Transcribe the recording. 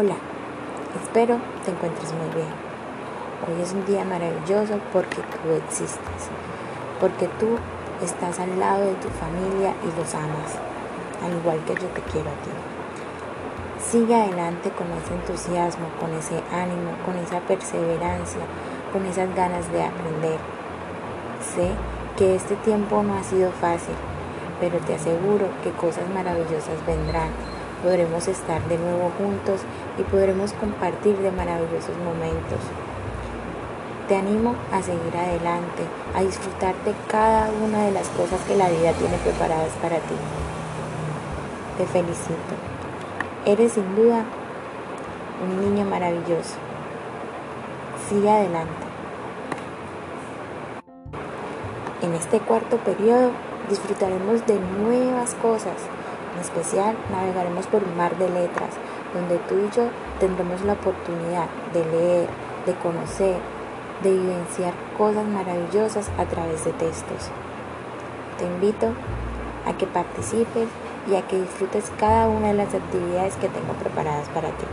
Hola, espero te encuentres muy bien. Hoy es un día maravilloso porque tú existes, porque tú estás al lado de tu familia y los amas, al igual que yo te quiero a ti. Sigue adelante con ese entusiasmo, con ese ánimo, con esa perseverancia, con esas ganas de aprender. Sé que este tiempo no ha sido fácil, pero te aseguro que cosas maravillosas vendrán podremos estar de nuevo juntos y podremos compartir de maravillosos momentos. Te animo a seguir adelante, a disfrutar de cada una de las cosas que la vida tiene preparadas para ti. Te felicito. Eres sin duda un niño maravilloso. Sigue adelante. En este cuarto periodo disfrutaremos de nuevas cosas en especial, navegaremos por un mar de letras, donde tú y yo tendremos la oportunidad de leer, de conocer, de vivenciar cosas maravillosas a través de textos. Te invito a que participes y a que disfrutes cada una de las actividades que tengo preparadas para ti.